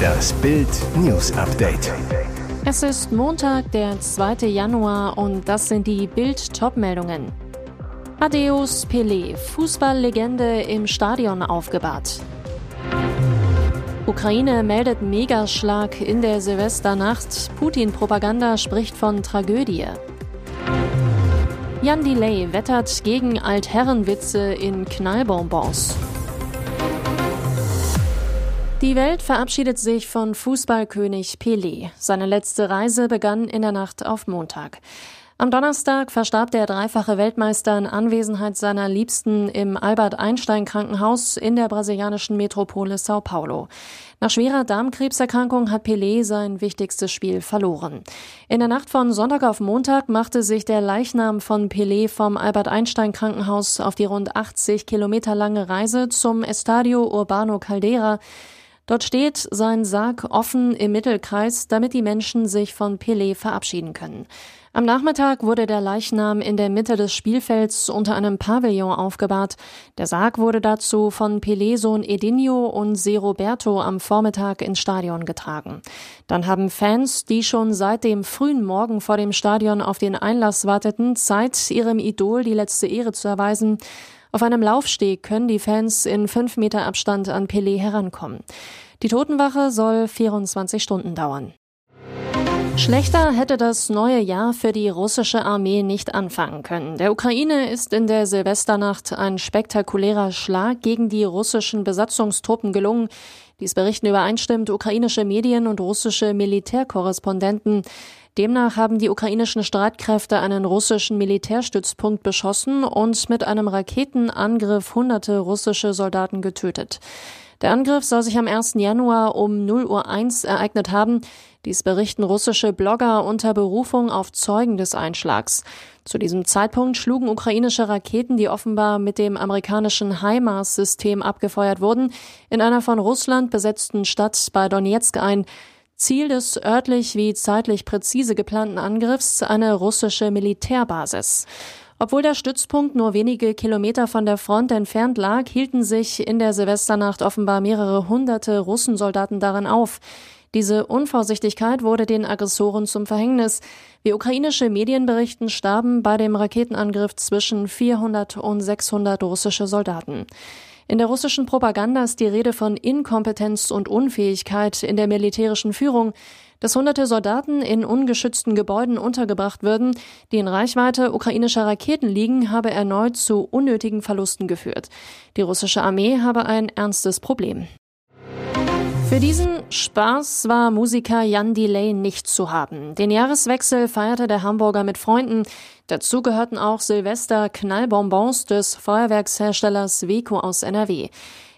Das Bild News Update. Es ist Montag, der 2. Januar und das sind die Bild Topmeldungen. Adeus Pelé, Fußballlegende im Stadion aufgebahrt. Ukraine meldet Megaschlag in der Silvesternacht. Putin-Propaganda spricht von Tragödie. Jan Delay wettert gegen Altherrenwitze in Knallbonbons. Die Welt verabschiedet sich von Fußballkönig Pelé. Seine letzte Reise begann in der Nacht auf Montag. Am Donnerstag verstarb der dreifache Weltmeister in Anwesenheit seiner Liebsten im Albert Einstein Krankenhaus in der brasilianischen Metropole Sao Paulo. Nach schwerer Darmkrebserkrankung hat Pelé sein wichtigstes Spiel verloren. In der Nacht von Sonntag auf Montag machte sich der Leichnam von Pelé vom Albert Einstein Krankenhaus auf die rund 80 Kilometer lange Reise zum Estadio Urbano Caldera. Dort steht sein Sarg offen im Mittelkreis, damit die Menschen sich von Pelé verabschieden können. Am Nachmittag wurde der Leichnam in der Mitte des Spielfelds unter einem Pavillon aufgebahrt. Der Sarg wurde dazu von Pelé-Sohn Edinho und Se Roberto am Vormittag ins Stadion getragen. Dann haben Fans, die schon seit dem frühen Morgen vor dem Stadion auf den Einlass warteten, Zeit, ihrem Idol die letzte Ehre zu erweisen. Auf einem Laufsteg können die Fans in fünf Meter Abstand an Pelé herankommen. Die Totenwache soll 24 Stunden dauern. Schlechter hätte das neue Jahr für die russische Armee nicht anfangen können. Der Ukraine ist in der Silvesternacht ein spektakulärer Schlag gegen die russischen Besatzungstruppen gelungen. Dies berichten übereinstimmt ukrainische Medien und russische Militärkorrespondenten. Demnach haben die ukrainischen Streitkräfte einen russischen Militärstützpunkt beschossen und mit einem Raketenangriff hunderte russische Soldaten getötet. Der Angriff soll sich am 1. Januar um 0 Uhr 1 ereignet haben. Dies berichten russische Blogger unter Berufung auf Zeugen des Einschlags. Zu diesem Zeitpunkt schlugen ukrainische Raketen, die offenbar mit dem amerikanischen HIMARS-System abgefeuert wurden, in einer von Russland besetzten Stadt bei Donetsk ein. Ziel des örtlich wie zeitlich präzise geplanten Angriffs eine russische Militärbasis. Obwohl der Stützpunkt nur wenige Kilometer von der Front entfernt lag, hielten sich in der Silvesternacht offenbar mehrere hunderte Russensoldaten darin auf. Diese Unvorsichtigkeit wurde den Aggressoren zum Verhängnis. Wie ukrainische Medien berichten, starben bei dem Raketenangriff zwischen 400 und 600 russische Soldaten. In der russischen Propaganda ist die Rede von Inkompetenz und Unfähigkeit in der militärischen Führung, dass hunderte Soldaten in ungeschützten Gebäuden untergebracht würden, die in Reichweite ukrainischer Raketen liegen, habe erneut zu unnötigen Verlusten geführt. Die russische Armee habe ein ernstes Problem. Für diesen Spaß war Musiker Jan Delay nicht zu haben. Den Jahreswechsel feierte der Hamburger mit Freunden. Dazu gehörten auch Silvester Knallbonbons des Feuerwerksherstellers Weco aus NRW.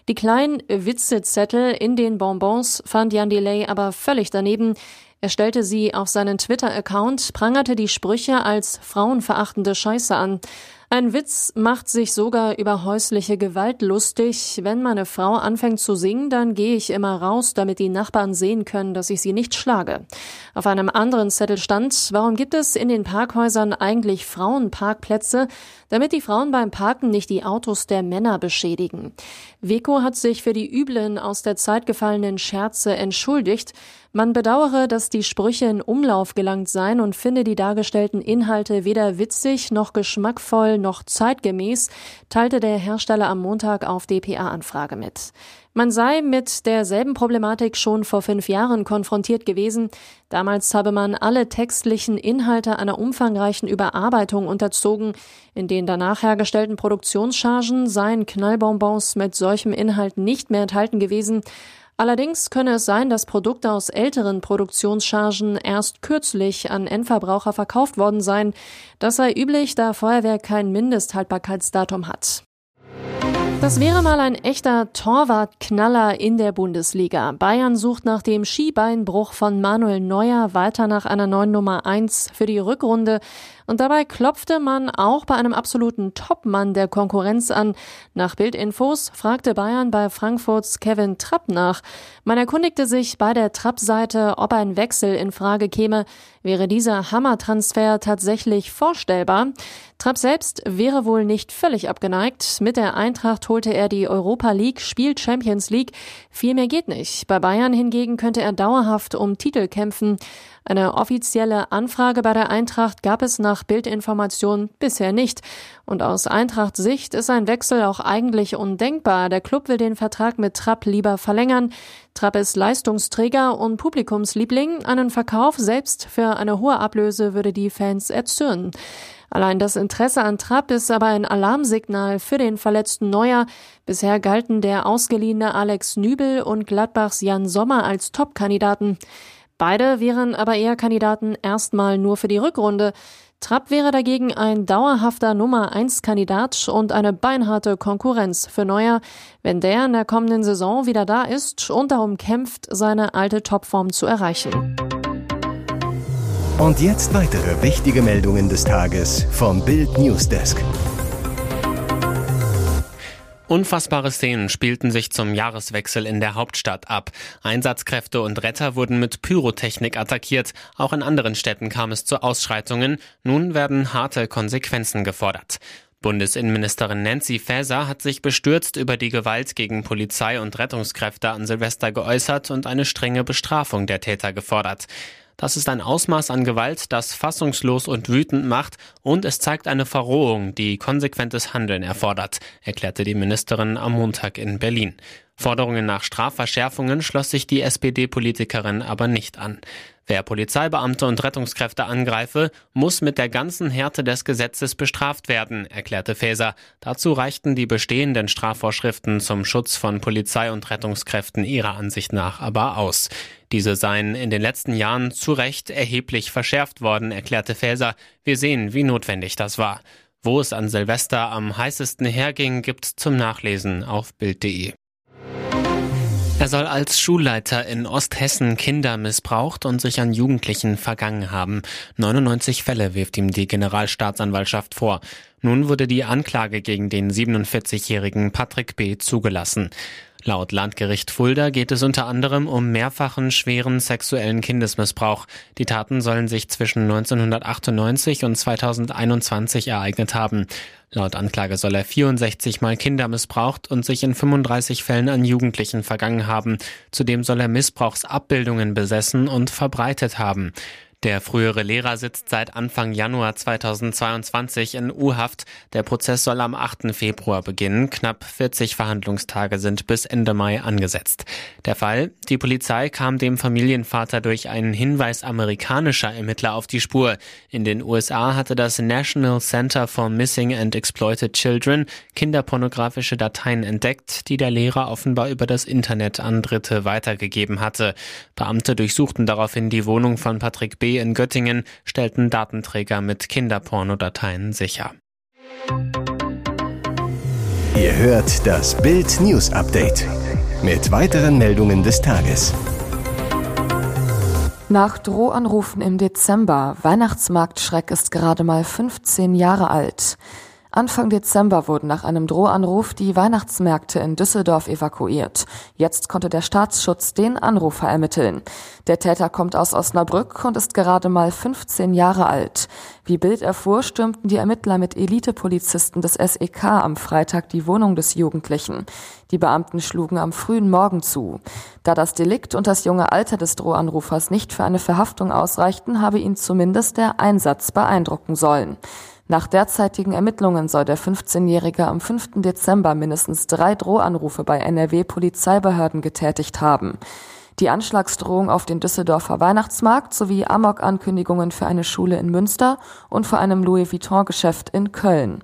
Die kleinen Witzezettel in den Bonbons fand Jan Delay aber völlig daneben. Er stellte sie auf seinen Twitter-Account, prangerte die Sprüche als frauenverachtende Scheiße an. Ein Witz macht sich sogar über häusliche Gewalt lustig. Wenn meine Frau anfängt zu singen, dann gehe ich immer raus, damit die Nachbarn sehen können, dass ich sie nicht schlage. Auf einem anderen Zettel stand, warum gibt es in den Parkhäusern eigentlich Frauenparkplätze, damit die Frauen beim Parken nicht die Autos der Männer beschädigen. Weko hat sich für die üblen aus der Zeit gefallenen Scherze entschuldigt. Man bedauere, dass die Sprüche in Umlauf gelangt seien und finde die dargestellten Inhalte weder witzig noch geschmackvoll noch zeitgemäß, teilte der Hersteller am Montag auf DPA-Anfrage mit. Man sei mit derselben Problematik schon vor fünf Jahren konfrontiert gewesen. Damals habe man alle textlichen Inhalte einer umfangreichen Überarbeitung unterzogen. In den danach hergestellten Produktionschargen seien Knallbonbons mit solchem Inhalt nicht mehr enthalten gewesen. Allerdings könne es sein, dass Produkte aus älteren Produktionschargen erst kürzlich an Endverbraucher verkauft worden seien. Das sei üblich, da Feuerwerk kein Mindesthaltbarkeitsdatum hat. Das wäre mal ein echter Torwartknaller in der Bundesliga. Bayern sucht nach dem Skibeinbruch von Manuel Neuer weiter nach einer neuen Nummer 1 für die Rückrunde Und dabei klopfte man auch bei einem absoluten Topmann der Konkurrenz an. Nach Bildinfos fragte Bayern bei Frankfurts Kevin Trapp nach. Man erkundigte sich bei der Trapp-Seite, ob ein Wechsel in Frage käme. Wäre dieser Hammertransfer tatsächlich vorstellbar? Trapp selbst wäre wohl nicht völlig abgeneigt. Mit der Eintracht holte er die Europa League, spielt Champions League. Viel mehr geht nicht. Bei Bayern hingegen könnte er dauerhaft um Titel kämpfen. Eine offizielle Anfrage bei der Eintracht gab es nach Bildinformation bisher nicht. Und aus Eintracht Sicht ist ein Wechsel auch eigentlich undenkbar. Der Club will den Vertrag mit Trapp lieber verlängern. Trapp ist Leistungsträger und Publikumsliebling. Einen Verkauf selbst für eine hohe Ablöse würde die Fans erzürnen. Allein das Interesse an Trapp ist aber ein Alarmsignal für den verletzten Neuer. Bisher galten der ausgeliehene Alex Nübel und Gladbachs Jan Sommer als Top-Kandidaten. Beide wären aber eher Kandidaten erstmal nur für die Rückrunde. Trapp wäre dagegen ein dauerhafter Nummer 1 Kandidat und eine beinharte Konkurrenz für Neuer, wenn der in der kommenden Saison wieder da ist und darum kämpft, seine alte Topform zu erreichen. Und jetzt weitere wichtige Meldungen des Tages vom Bild Newsdesk. Unfassbare Szenen spielten sich zum Jahreswechsel in der Hauptstadt ab. Einsatzkräfte und Retter wurden mit Pyrotechnik attackiert. Auch in anderen Städten kam es zu Ausschreitungen. Nun werden harte Konsequenzen gefordert. Bundesinnenministerin Nancy Faeser hat sich bestürzt über die Gewalt gegen Polizei und Rettungskräfte an Silvester geäußert und eine strenge Bestrafung der Täter gefordert. Das ist ein Ausmaß an Gewalt, das fassungslos und wütend macht und es zeigt eine Verrohung, die konsequentes Handeln erfordert, erklärte die Ministerin am Montag in Berlin. Forderungen nach Strafverschärfungen schloss sich die SPD-Politikerin aber nicht an. Wer Polizeibeamte und Rettungskräfte angreife, muss mit der ganzen Härte des Gesetzes bestraft werden, erklärte Faeser. Dazu reichten die bestehenden Strafvorschriften zum Schutz von Polizei und Rettungskräften ihrer Ansicht nach aber aus. Diese seien in den letzten Jahren zu Recht erheblich verschärft worden, erklärte Faeser. Wir sehen, wie notwendig das war. Wo es an Silvester am heißesten herging, gibt's zum Nachlesen auf Bild.de. Er soll als Schulleiter in Osthessen Kinder missbraucht und sich an Jugendlichen vergangen haben. 99 Fälle wirft ihm die Generalstaatsanwaltschaft vor. Nun wurde die Anklage gegen den 47-jährigen Patrick B. zugelassen. Laut Landgericht Fulda geht es unter anderem um mehrfachen schweren sexuellen Kindesmissbrauch. Die Taten sollen sich zwischen 1998 und 2021 ereignet haben. Laut Anklage soll er 64 Mal Kinder missbraucht und sich in 35 Fällen an Jugendlichen vergangen haben. Zudem soll er Missbrauchsabbildungen besessen und verbreitet haben. Der frühere Lehrer sitzt seit Anfang Januar 2022 in U-Haft. Der Prozess soll am 8. Februar beginnen. Knapp 40 Verhandlungstage sind bis Ende Mai angesetzt. Der Fall? Die Polizei kam dem Familienvater durch einen Hinweis amerikanischer Ermittler auf die Spur. In den USA hatte das National Center for Missing and Exploited Children kinderpornografische Dateien entdeckt, die der Lehrer offenbar über das Internet an Dritte weitergegeben hatte. Beamte durchsuchten daraufhin die Wohnung von Patrick B in Göttingen stellten Datenträger mit Kinderpornodateien sicher. Ihr hört das Bild News Update mit weiteren Meldungen des Tages. Nach Drohanrufen im Dezember, Weihnachtsmarktschreck ist gerade mal 15 Jahre alt. Anfang Dezember wurden nach einem Drohanruf die Weihnachtsmärkte in Düsseldorf evakuiert. Jetzt konnte der Staatsschutz den Anrufer ermitteln. Der Täter kommt aus Osnabrück und ist gerade mal 15 Jahre alt. Wie Bild erfuhr, stürmten die Ermittler mit Elitepolizisten des SEK am Freitag die Wohnung des Jugendlichen. Die Beamten schlugen am frühen Morgen zu. Da das Delikt und das junge Alter des Drohanrufers nicht für eine Verhaftung ausreichten, habe ihn zumindest der Einsatz beeindrucken sollen. Nach derzeitigen Ermittlungen soll der 15-Jährige am 5. Dezember mindestens drei Drohanrufe bei NRW-Polizeibehörden getätigt haben. Die Anschlagsdrohung auf den Düsseldorfer Weihnachtsmarkt sowie Amok-Ankündigungen für eine Schule in Münster und vor einem Louis Vuitton-Geschäft in Köln.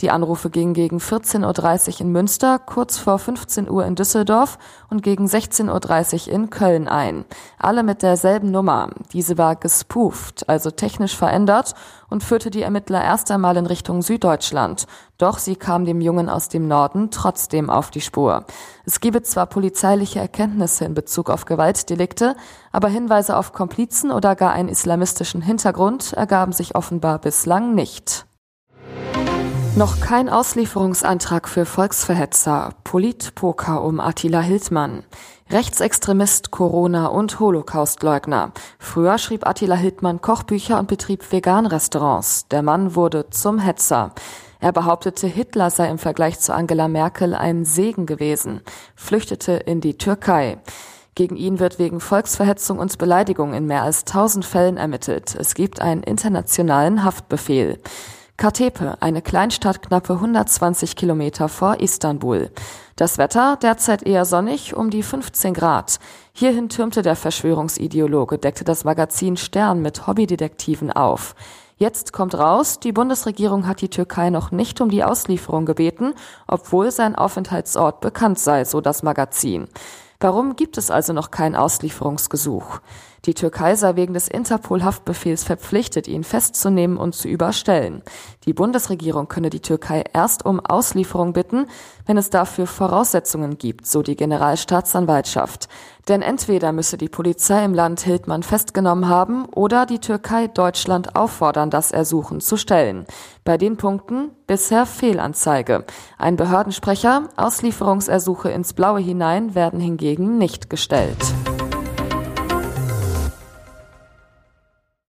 Die Anrufe gingen gegen 14.30 Uhr in Münster, kurz vor 15 Uhr in Düsseldorf und gegen 16.30 Uhr in Köln ein. Alle mit derselben Nummer. Diese war gespooft, also technisch verändert und führte die Ermittler erst einmal in Richtung Süddeutschland. Doch sie kam dem Jungen aus dem Norden trotzdem auf die Spur. Es gebe zwar polizeiliche Erkenntnisse in Bezug auf Gewaltdelikte, aber Hinweise auf Komplizen oder gar einen islamistischen Hintergrund ergaben sich offenbar bislang nicht. Noch kein Auslieferungsantrag für Volksverhetzer, Politpoker um Attila Hildmann. Rechtsextremist, Corona und Holocaustleugner. Früher schrieb Attila Hildmann Kochbücher und betrieb Vegan-Restaurants. Der Mann wurde zum Hetzer. Er behauptete, Hitler sei im Vergleich zu Angela Merkel ein Segen gewesen, flüchtete in die Türkei. Gegen ihn wird wegen Volksverhetzung und Beleidigung in mehr als tausend Fällen ermittelt. Es gibt einen internationalen Haftbefehl. Katepe, eine Kleinstadt knappe 120 Kilometer vor Istanbul. Das Wetter derzeit eher sonnig, um die 15 Grad. Hierhin türmte der Verschwörungsideologe, deckte das Magazin Stern mit Hobbydetektiven auf. Jetzt kommt raus, die Bundesregierung hat die Türkei noch nicht um die Auslieferung gebeten, obwohl sein Aufenthaltsort bekannt sei, so das Magazin. Warum gibt es also noch kein Auslieferungsgesuch? Die Türkei sei wegen des Interpol-Haftbefehls verpflichtet, ihn festzunehmen und zu überstellen. Die Bundesregierung könne die Türkei erst um Auslieferung bitten, wenn es dafür Voraussetzungen gibt, so die Generalstaatsanwaltschaft. Denn entweder müsse die Polizei im Land Hildmann festgenommen haben oder die Türkei Deutschland auffordern, das Ersuchen zu stellen. Bei den Punkten bisher Fehlanzeige. Ein Behördensprecher, Auslieferungsersuche ins Blaue hinein werden hingegen nicht gestellt.